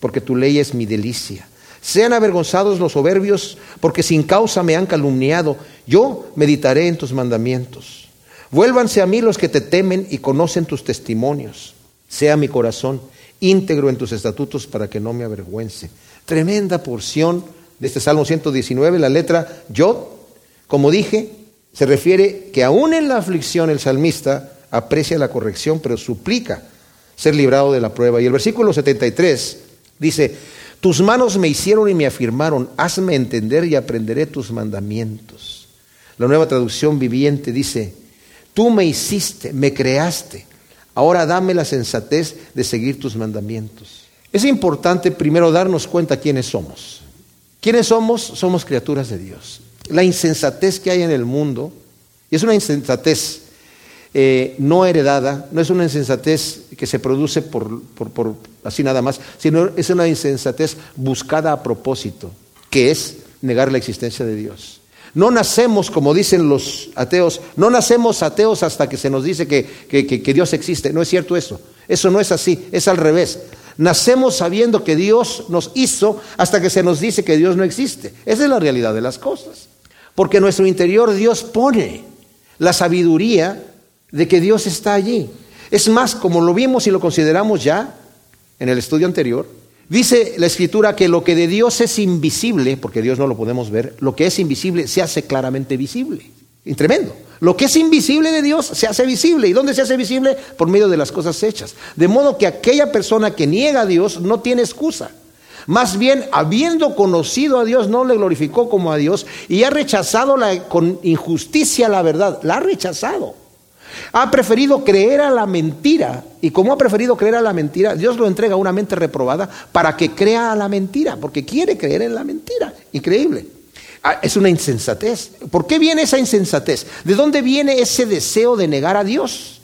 Speaker 1: porque tu ley es mi delicia. Sean avergonzados los soberbios, porque sin causa me han calumniado. Yo meditaré en tus mandamientos. Vuélvanse a mí los que te temen y conocen tus testimonios. Sea mi corazón íntegro en tus estatutos para que no me avergüence. Tremenda porción de este Salmo 119, la letra Yod, como dije, se refiere que aún en la aflicción el salmista aprecia la corrección, pero suplica ser librado de la prueba. Y el versículo 73 dice, tus manos me hicieron y me afirmaron, hazme entender y aprenderé tus mandamientos. La nueva traducción viviente dice, tú me hiciste, me creaste, ahora dame la sensatez de seguir tus mandamientos. Es importante primero darnos cuenta quiénes somos. ¿Quiénes somos? Somos criaturas de Dios. La insensatez que hay en el mundo, y es una insensatez eh, no heredada, no es una insensatez que se produce por, por así nada más, sino es una insensatez buscada a propósito, que es negar la existencia de Dios. No nacemos, como dicen los ateos, no nacemos ateos hasta que se nos dice que, que, Dios existe. No es cierto eso. Eso no es así, es al revés. Nacemos sabiendo que Dios nos hizo hasta que se nos dice que Dios no existe. Esa es la realidad de las cosas. Porque en nuestro interior Dios pone la sabiduría de que Dios está allí. Es más, como lo vimos y lo consideramos ya en el estudio anterior, dice la escritura que lo que de Dios es invisible, porque Dios no lo podemos ver, lo que es invisible se hace claramente visible. Tremendo. Lo que es invisible de Dios se hace visible. ¿Y dónde se hace visible? Por medio de las cosas hechas. De modo que aquella persona que niega a Dios no tiene excusa. Más bien, habiendo conocido a Dios, no le glorificó como a Dios y ha rechazado con injusticia la verdad. La ha rechazado. Ha preferido creer a la mentira. Y como ha preferido creer a la mentira, Dios lo entrega a una mente reprobada para que crea a la mentira, porque quiere creer en la mentira. Increíble. Ah, es una insensatez. ¿Por qué viene esa insensatez? ¿De dónde viene ese deseo de negar a Dios?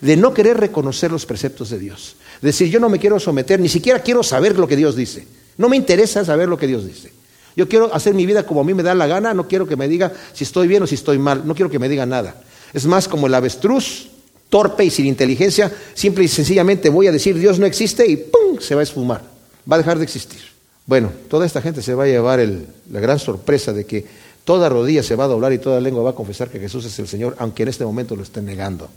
Speaker 1: De no querer reconocer los preceptos de Dios. Decir, yo no me quiero someter, ni siquiera quiero saber lo que Dios dice. No me interesa saber lo que Dios dice. Yo quiero hacer mi vida como a mí me da la gana, no quiero que me diga si estoy bien o si estoy mal, no quiero que me diga nada. Es más como el avestruz, torpe y sin inteligencia, simple y sencillamente voy a decir Dios no existe y ¡pum! se va a esfumar, va a dejar de existir. Bueno, toda esta gente se va a llevar la gran sorpresa de que toda rodilla se va a doblar y toda lengua va a confesar que Jesús es el Señor, aunque en este momento lo estén negando.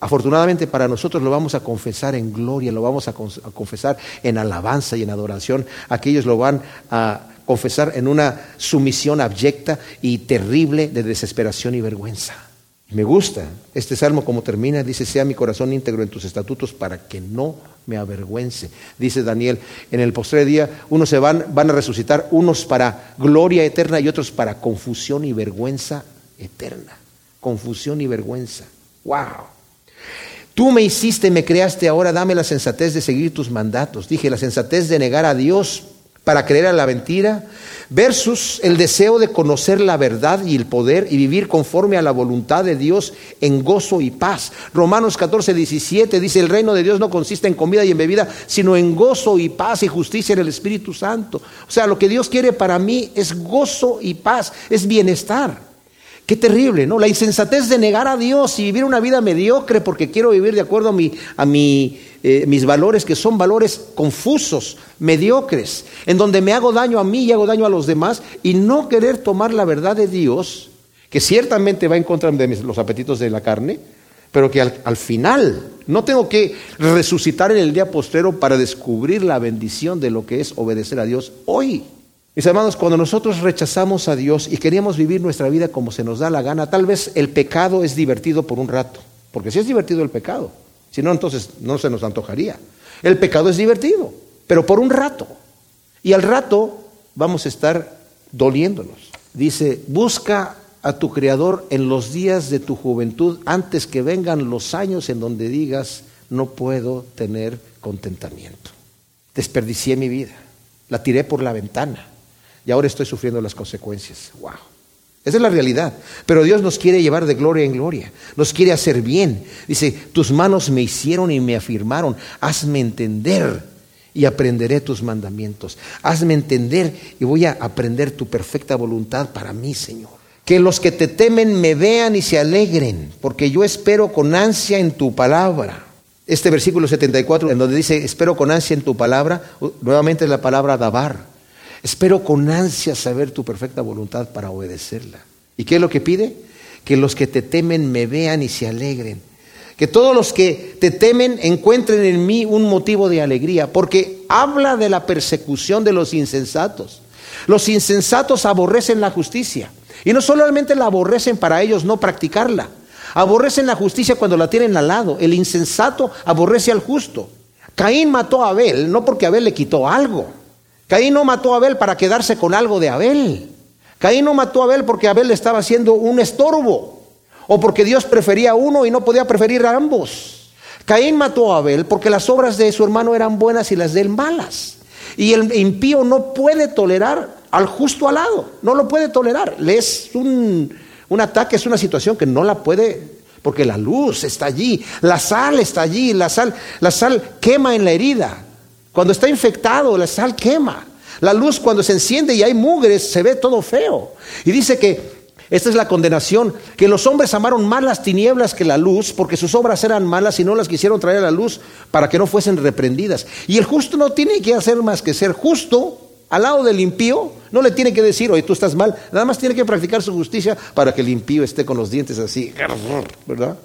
Speaker 1: Afortunadamente para nosotros lo vamos a confesar en gloria, lo vamos a, confesar en alabanza y en adoración. Aquellos lo van a confesar en una sumisión abyecta y terrible de desesperación y vergüenza. Me gusta este salmo como termina, dice, sea mi corazón íntegro en tus estatutos para que no me avergüence. Dice Daniel, en el postre día unos se van, van a resucitar, unos para gloria eterna y otros para confusión y vergüenza eterna. Confusión y vergüenza. ¡Wow! Tú me hiciste, me creaste, ahora dame la sensatez de seguir tus mandatos. Dije, la sensatez de negar a Dios para creer a la mentira, versus el deseo de conocer la verdad y el poder y vivir conforme a la voluntad de Dios en gozo y paz. Romanos 14, 17 dice, el reino de Dios no consiste en comida y en bebida, sino en gozo y paz y justicia en el Espíritu Santo. O sea, lo que Dios quiere para mí es gozo y paz, es bienestar. Qué terrible, ¿no? La insensatez de negar a Dios y vivir una vida mediocre porque quiero vivir de acuerdo a, mi, eh, mis valores, que son valores confusos, mediocres, en donde me hago daño a mí y hago daño a los demás, y no querer tomar la verdad de Dios, que ciertamente va en contra de los apetitos de la carne, pero que al, al, final no tengo que resucitar en el día postrero para descubrir la bendición de lo que es obedecer a Dios hoy. Mis hermanos, cuando nosotros rechazamos a Dios y queremos vivir nuestra vida como se nos da la gana, tal vez el pecado es divertido por un rato, porque si es divertido el pecado, si no, entonces no se nos antojaría. El pecado es divertido, pero por un rato. Y al rato vamos a estar doliéndonos. Dice, busca a tu Creador en los días de tu juventud antes que vengan los años en donde digas, no puedo tener contentamiento. Desperdicié mi vida, la tiré por la ventana y ahora estoy sufriendo las consecuencias. Wow. Esa es la realidad. Pero Dios nos quiere llevar de gloria en gloria. Nos quiere hacer bien. Dice, tus manos me hicieron y me afirmaron. Hazme entender y aprenderé tus mandamientos. Hazme entender y voy a aprender tu perfecta voluntad para mí, Señor. Que los que te temen me vean y se alegren, porque yo espero con ansia en tu palabra. Este versículo 74, en donde dice, espero con ansia en tu palabra, nuevamente es la palabra dabar Espero con ansia saber tu perfecta voluntad para obedecerla. ¿Y qué es lo que pide? Que los que te temen me vean y se alegren. Que todos los que te temen encuentren en mí un motivo de alegría, porque habla de la persecución de los insensatos. Los insensatos aborrecen la justicia. Y no solamente la aborrecen para ellos no practicarla, aborrecen la justicia cuando la tienen al lado. El insensato aborrece al justo. Caín mató a Abel no porque Abel le quitó algo, Caín no mató a Abel para quedarse con algo de Abel. Caín no mató a Abel porque Abel le estaba haciendo un estorbo o porque Dios prefería a uno y no podía preferir a ambos. Caín mató a Abel porque las obras de su hermano eran buenas y las de él malas. Y el impío no puede tolerar al justo al lado, no lo puede tolerar. Es un, un ataque, es una situación que no la puede porque la luz está allí, la sal está allí, la sal, la sal quema en la herida. Cuando está infectado, la sal quema. La luz cuando se enciende y hay mugres, se ve todo feo. Y dice que Esta es la condenación, que los hombres amaron más las tinieblas que la luz, porque sus obras eran malas y no las quisieron traer a la luz para que no fuesen reprendidas. Y el justo no tiene que hacer más que ser justo al lado del impío, no le tiene que decir, oye, tú estás mal, nada más tiene que practicar su justicia para que el impío esté con los dientes así, ¿verdad?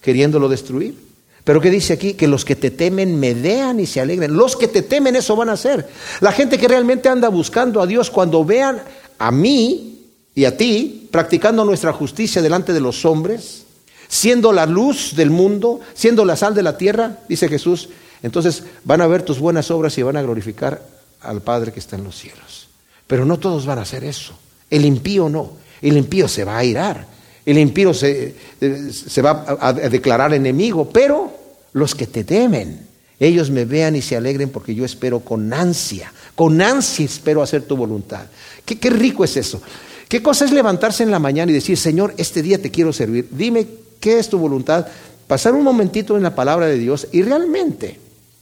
Speaker 1: Queriéndolo destruir. Pero ¿qué dice aquí? Que los que te temen me vean y se alegren. Los que te temen eso van a hacer. La gente que realmente anda buscando a Dios cuando vean a mí y a ti practicando nuestra justicia delante de los hombres, siendo la luz del mundo, siendo la sal de la tierra, dice Jesús, entonces van a ver tus buenas obras y van a glorificar al Padre que está en los cielos. Pero no todos van a hacer eso. El impío no. El impío se va a irar. El impío se, se va a, declarar enemigo. Pero los que te temen, ellos me vean y se alegren porque yo espero con ansia. Con ansia espero hacer tu voluntad. Qué, qué rico es eso. ¿Qué cosa es levantarse en la mañana y decir, Señor, este día te quiero servir? Dime qué es tu voluntad. Pasar un momentito en la palabra de Dios y realmente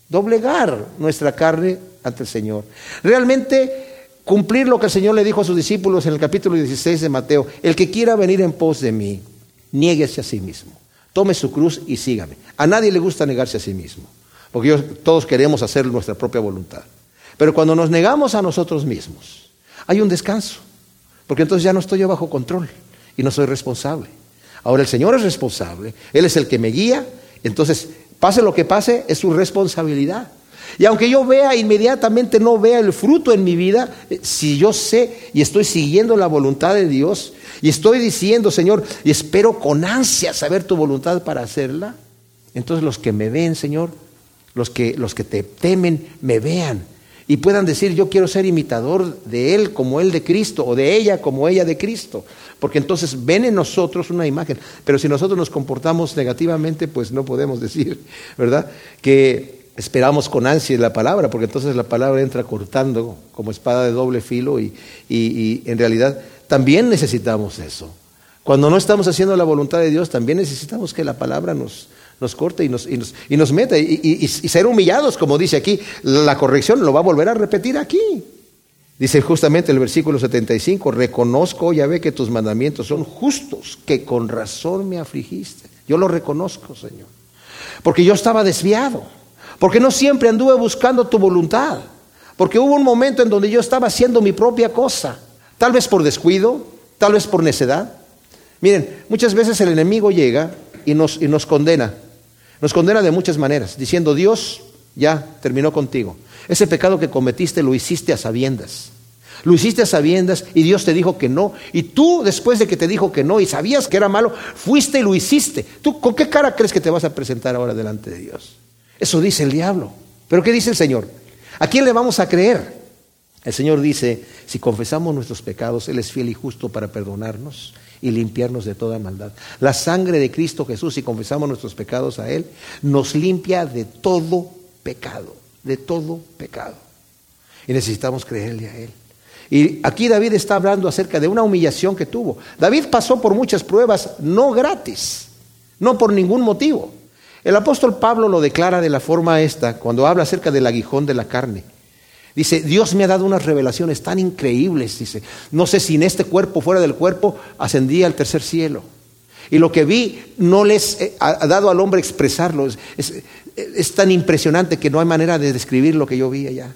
Speaker 1: doblegar nuestra carne ante el Señor. Realmente cumplir lo que el Señor le dijo a sus discípulos en el capítulo 16 de Mateo. El que quiera venir en pos de mí, niéguese a sí mismo. Tome su cruz y sígame. A nadie le gusta negarse a sí mismo, porque todos queremos hacer nuestra propia voluntad. Pero cuando nos negamos a nosotros mismos, hay un descanso, porque entonces ya no estoy yo bajo control y no soy responsable. Ahora el Señor es responsable, Él es el que me guía, entonces pase lo que pase, es su responsabilidad. Y aunque yo vea inmediatamente, no vea el fruto en mi vida, eh, si yo sé y estoy siguiendo la voluntad de Dios y estoy diciendo, Señor, y espero con ansia saber tu voluntad para hacerla, entonces los que me ven, Señor, los que, los que te temen, me vean y puedan decir, yo quiero ser imitador de Él como Él de Cristo o de ella como ella de Cristo. Porque entonces ven en nosotros una imagen. Pero si nosotros nos comportamos negativamente, pues no podemos decir, ¿verdad? Que esperamos con ansia la palabra, porque entonces la palabra entra cortando como espada de doble filo y, en realidad también necesitamos eso. Cuando no estamos haciendo la voluntad de Dios, también necesitamos que la palabra nos, nos corte y nos, y nos, y nos meta y, ser humillados, como dice aquí. La corrección lo va a volver a repetir aquí. Dice justamente el versículo 75, reconozco, ya ve que tus mandamientos son justos, que con razón me afligiste. Yo lo reconozco, Señor. Porque yo estaba desviado. Porque no siempre anduve buscando tu voluntad. Porque hubo un momento en donde yo estaba haciendo mi propia cosa. Tal vez por descuido, tal vez por necedad. Miren, muchas veces el enemigo llega y nos, y nos condena. Nos condena de muchas maneras, diciendo, Dios ya terminó contigo. Ese pecado que cometiste lo hiciste a sabiendas. Lo hiciste a sabiendas y Dios te dijo que no. Y tú, después de que te dijo que no y sabías que era malo, fuiste y lo hiciste. ¿Tú con qué cara crees que te vas a presentar ahora delante de Dios? Eso dice el diablo. Pero ¿qué dice el Señor? ¿A quién le vamos a creer? El Señor dice, si confesamos nuestros pecados, Él es fiel y justo para perdonarnos y limpiarnos de toda maldad. La sangre de Cristo Jesús, si confesamos nuestros pecados a Él, nos limpia de todo pecado, de todo pecado. Y necesitamos creerle a Él. Y aquí David está hablando acerca de una humillación que tuvo. David pasó por muchas pruebas, no gratis, no por ningún motivo. El apóstol Pablo lo declara de la forma esta, cuando habla acerca del aguijón de la carne. Dice, Dios me ha dado unas revelaciones tan increíbles, dice, no sé si en este cuerpo, fuera del cuerpo, ascendía al tercer cielo. Y lo que vi no les ha dado al hombre expresarlo. Es, es, tan impresionante que no hay manera de describir lo que yo vi allá.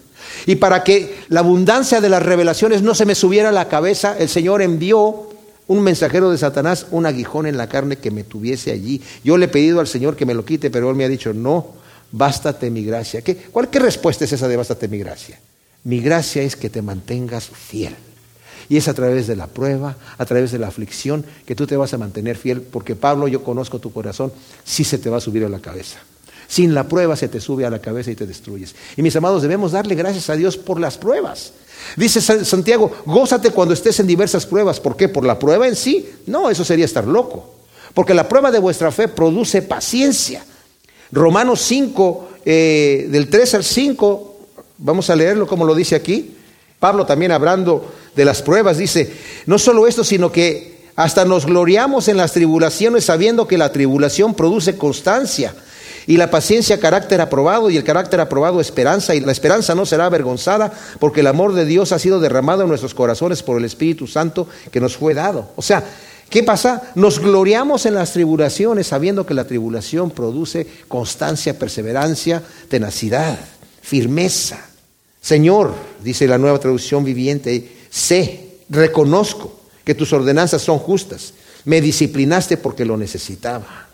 Speaker 1: Y para que la abundancia de las revelaciones no se me subiera a la cabeza, el Señor envió un mensajero de Satanás, un aguijón en la carne que me tuviese allí. Yo le he pedido al Señor que me lo quite, pero Él me ha dicho, no, bástate mi gracia. ¿Qué, ¿Cuál qué respuesta es esa de bástate mi gracia? Mi gracia es que te mantengas fiel. Y es a través de la prueba, a través de la aflicción, que tú te vas a mantener fiel, porque Pablo, yo conozco tu corazón, sí se te va a subir a la cabeza. Sin la prueba se te sube a la cabeza y te destruyes. Y mis amados, debemos darle gracias a Dios por las pruebas. Dice Santiago, gózate cuando estés en diversas pruebas. ¿Por qué? ¿Por la prueba en sí? No, eso sería estar loco. Porque la prueba de vuestra fe produce paciencia. Romanos 5, eh, del 3 al 5, vamos a leerlo como lo dice aquí. Pablo también hablando de las pruebas, dice, no solo esto, sino que hasta nos gloriamos en las tribulaciones sabiendo que la tribulación produce constancia Y la paciencia, carácter aprobado, y el carácter aprobado, esperanza, y la esperanza no será avergonzada, porque el amor de Dios ha sido derramado en nuestros corazones por el Espíritu Santo que nos fue dado. O sea, ¿qué pasa? Nos gloriamos en las tribulaciones, sabiendo que la tribulación produce constancia, perseverancia, tenacidad, firmeza. Señor, dice la nueva traducción viviente, sé, reconozco que tus ordenanzas son justas. Me disciplinaste porque lo necesitaba.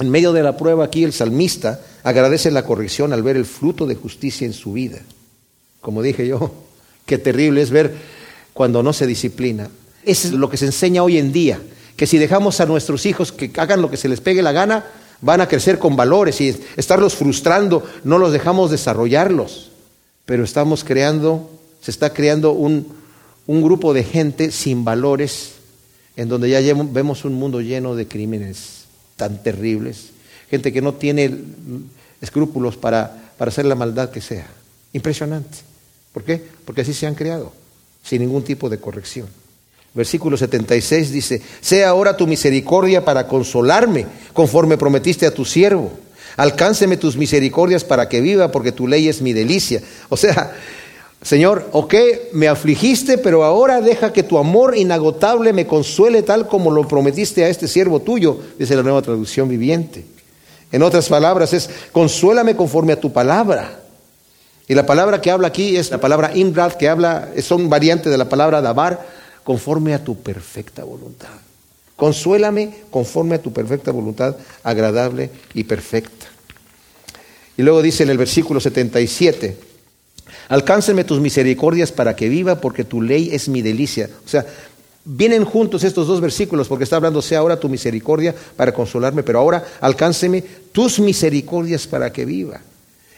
Speaker 1: En medio de la prueba aquí el salmista agradece la corrección al ver el fruto de justicia en su vida. Como dije yo, qué terrible es ver cuando no se disciplina. Eso es lo que se enseña hoy en día, que si dejamos a nuestros hijos que hagan lo que se les pegue la gana, van a crecer con valores y estarlos frustrando, no los dejamos desarrollarlos. Pero estamos creando, se está creando un, un grupo de gente sin valores, en donde ya vemos un mundo lleno de crímenes tan terribles, gente que no tiene escrúpulos para, para hacer la maldad que sea. Impresionante. ¿Por qué? Porque así se han creado, sin ningún tipo de corrección. Versículo 76 dice, sea ahora tu misericordia para consolarme, conforme prometiste a tu siervo. Alcánceme tus misericordias para que viva, porque tu ley es mi delicia. O sea, Señor, ok, me afligiste, pero ahora deja que tu amor inagotable me consuele tal como lo prometiste a este siervo tuyo, dice la nueva traducción viviente. En otras palabras es, consuélame conforme a tu palabra. Y la palabra que habla aquí es la palabra imrad, que habla, son variante de la palabra dabar, conforme a tu perfecta voluntad. Consuélame conforme a tu perfecta voluntad, agradable y perfecta. Y luego dice en el versículo 77, Alcáncenme tus misericordias para que viva, porque tu ley es mi delicia. O sea, vienen juntos estos dos versículos, porque está hablando, sea ahora tu misericordia para consolarme, pero ahora alcánceme tus misericordias para que viva.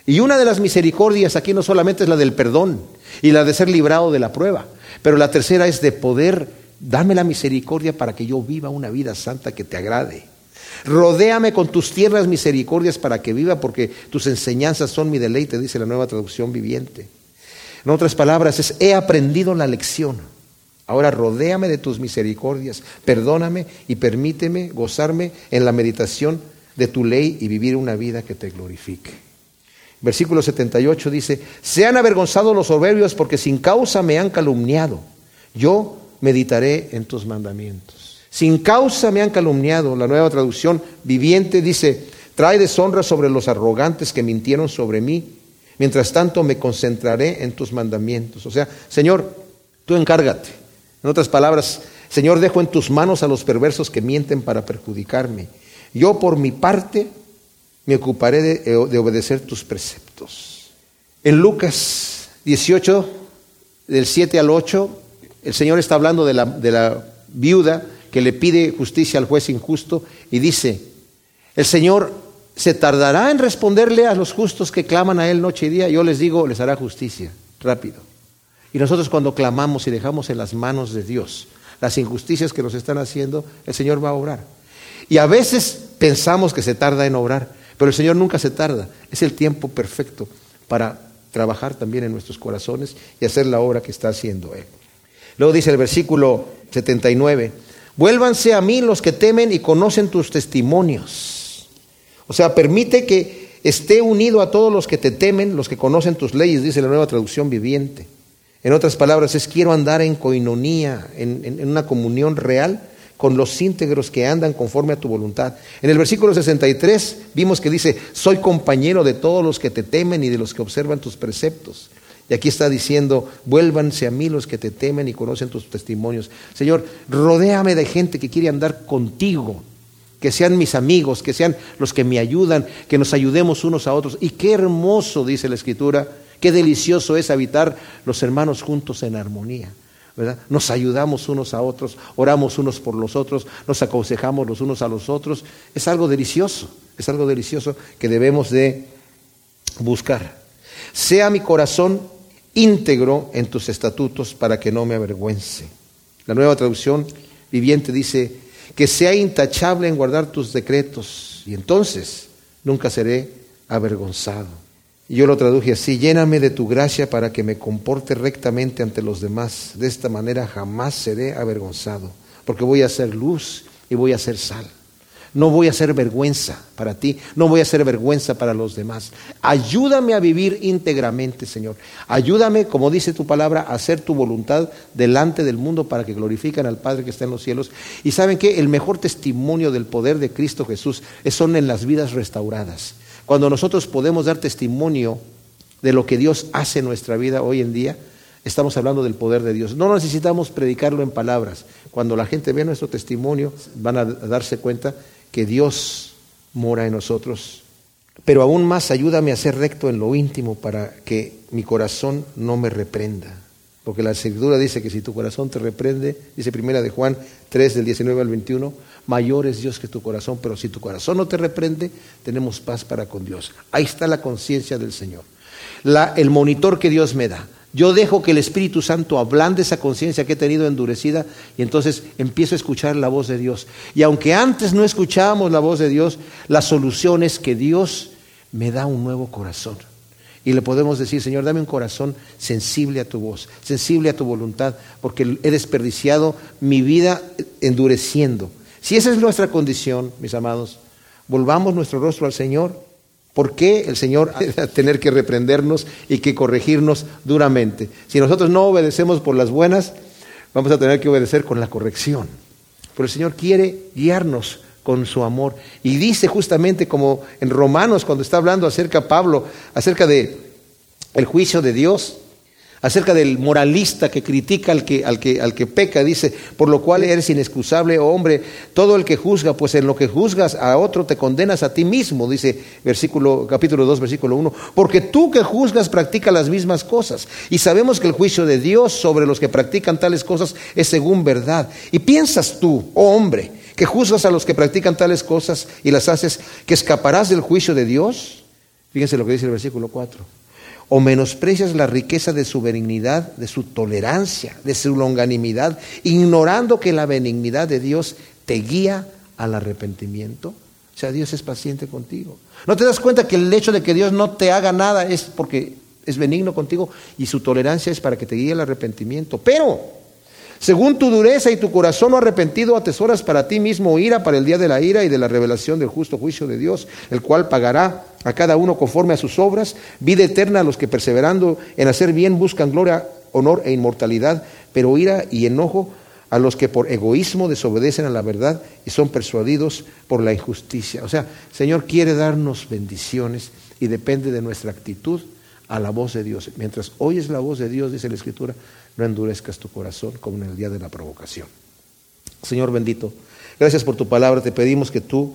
Speaker 1: Y una de las misericordias aquí no solamente es la del perdón y la de ser librado de la prueba, pero la tercera es de poder, dame la misericordia para que yo viva una vida santa que te agrade. Rodéame con tus tierras misericordias para que viva, porque tus enseñanzas son mi deleite, dice la nueva traducción viviente. En otras palabras, es he aprendido la lección. Ahora rodéame de tus misericordias, perdóname y permíteme gozarme en la meditación de tu ley y vivir una vida que te glorifique. Versículo 78 dice, sean avergonzados los soberbios porque sin causa me han calumniado. Yo meditaré en tus mandamientos. Sin causa me han calumniado. La nueva traducción viviente dice, trae deshonra sobre los arrogantes que mintieron sobre mí. Mientras tanto me concentraré en tus mandamientos. O sea, Señor, tú encárgate. En otras palabras, Señor, dejo en tus manos a los perversos que mienten para perjudicarme. Yo por mi parte me ocuparé de, de obedecer tus preceptos. En Lucas 18, del 7 al 8, el Señor está hablando de la, de la viuda que le pide justicia al juez injusto y dice, el Señor se tardará en responderle a los justos que claman a Él noche y día. Yo les digo, les hará justicia, rápido. Y nosotros cuando clamamos y dejamos en las manos de Dios las injusticias que nos están haciendo, el Señor va a obrar. Y a veces pensamos que se tarda en obrar, pero el Señor nunca se tarda. Es el tiempo perfecto para trabajar también en nuestros corazones y hacer la obra que está haciendo Él. Luego dice el versículo 79, Vuélvanse a mí los que temen y conocen tus testimonios. O sea, permite que esté unido a todos los que te temen, los que conocen tus leyes, dice la nueva traducción viviente. En otras palabras, es quiero andar en coinonía, en, en una comunión real con los íntegros que andan conforme a tu voluntad. En el versículo 63 vimos que dice, soy compañero de todos los que te temen y de los que observan tus preceptos. Y aquí está diciendo, vuélvanse a mí los que te temen y conocen tus testimonios. Señor, rodéame de gente que quiere andar contigo, que sean mis amigos, que sean los que me ayudan, que nos ayudemos unos a otros. Y qué hermoso, dice la Escritura, qué delicioso es habitar los hermanos juntos en armonía. ¿verdad? Nos ayudamos unos a otros, oramos unos por los otros, nos aconsejamos los unos a los otros. Es algo delicioso, es algo delicioso que debemos de buscar. Sea mi corazón íntegro en tus estatutos para que no me avergüence. La nueva traducción viviente dice, que sea intachable en guardar tus decretos y entonces nunca seré avergonzado. Y yo lo traduje así, lléname de tu gracia para que me comporte rectamente ante los demás. De esta manera jamás seré avergonzado, porque voy a ser luz y voy a ser sal. No voy a ser vergüenza para ti, no voy a ser vergüenza para los demás. Ayúdame a vivir íntegramente, Señor. Ayúdame, como dice tu palabra, a hacer tu voluntad delante del mundo para que glorifiquen al Padre que está en los cielos. Y saben que el mejor testimonio del poder de Cristo Jesús son en las vidas restauradas. Cuando nosotros podemos dar testimonio de lo que Dios hace en nuestra vida hoy en día, estamos hablando del poder de Dios. No necesitamos predicarlo en palabras. Cuando la gente ve nuestro testimonio, van a darse cuenta que Dios mora en nosotros. Pero aún más ayúdame a ser recto en lo íntimo para que mi corazón no me reprenda. Porque la escritura dice que si tu corazón te reprende, dice primera de Juan 3 del 19 al 21, mayor es Dios que tu corazón, pero si tu corazón no te reprende, tenemos paz para con Dios. Ahí está la conciencia del Señor. La, el monitor que Dios me da. Yo dejo que el Espíritu Santo ablande esa conciencia que he tenido endurecida y entonces empiezo a escuchar la voz de Dios. Y aunque antes no escuchábamos la voz de Dios, la solución es que Dios me da un nuevo corazón. Y le podemos decir, Señor, dame un corazón sensible a tu voz, sensible a tu voluntad, porque he desperdiciado mi vida endureciendo. Si esa es nuestra condición, mis amados, volvamos nuestro rostro al Señor ¿Por qué el Señor va a tener que reprendernos y que corregirnos duramente? Si nosotros no obedecemos por las buenas, vamos a tener que obedecer con la corrección. Pero el Señor quiere guiarnos con su amor. Y dice justamente como en Romanos, cuando está hablando acerca Pablo, acerca de el juicio de Dios, acerca del moralista que critica al que, al que, al que peca, dice, por lo cual eres inexcusable, oh hombre, todo el que juzga, pues en lo que juzgas a otro te condenas a ti mismo, dice versículo, capítulo 2, versículo 1, porque tú que juzgas practica las mismas cosas, y sabemos que el juicio de Dios sobre los que practican tales cosas es según verdad. Y piensas tú, oh hombre, que juzgas a los que practican tales cosas y las haces, que escaparás del juicio de Dios. Fíjense lo que dice el versículo 4 o menosprecias la riqueza de su benignidad, de su tolerancia, de su longanimidad, ignorando que la benignidad de Dios te guía al arrepentimiento. O sea, Dios es paciente contigo. ¿No te das cuenta que el hecho de que Dios no te haga nada es porque es benigno contigo y su tolerancia es para que te guíe al arrepentimiento? Pero según tu dureza y tu corazón no arrepentido, atesoras para ti mismo ira para el día de la ira y de la revelación del justo juicio de Dios, el cual pagará a cada uno conforme a sus obras, vida eterna a los que perseverando en hacer bien buscan gloria, honor e inmortalidad, pero ira y enojo a los que por egoísmo desobedecen a la verdad y son persuadidos por la injusticia. O sea, Señor quiere darnos bendiciones y depende de nuestra actitud a la voz de Dios. Mientras oyes la voz de Dios, dice la Escritura, no endurezcas tu corazón como en el día de la provocación. Señor bendito, gracias por tu palabra. Te pedimos que tú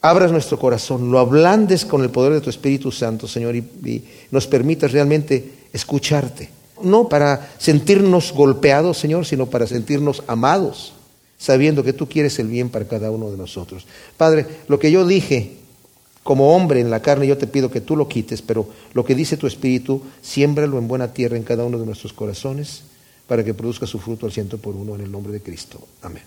Speaker 1: abras nuestro corazón, lo ablandes con el poder de tu Espíritu Santo, Señor, y, nos permitas realmente escucharte. No para sentirnos golpeados, Señor, sino para sentirnos amados, sabiendo que tú quieres el bien para cada uno de nosotros. Padre, lo que yo dije como hombre en la carne, yo te pido que tú lo quites, pero lo que dice tu Espíritu, siémbralo en buena tierra en cada uno de nuestros corazones para que produzca su fruto al ciento por uno en el nombre de Cristo. Amén.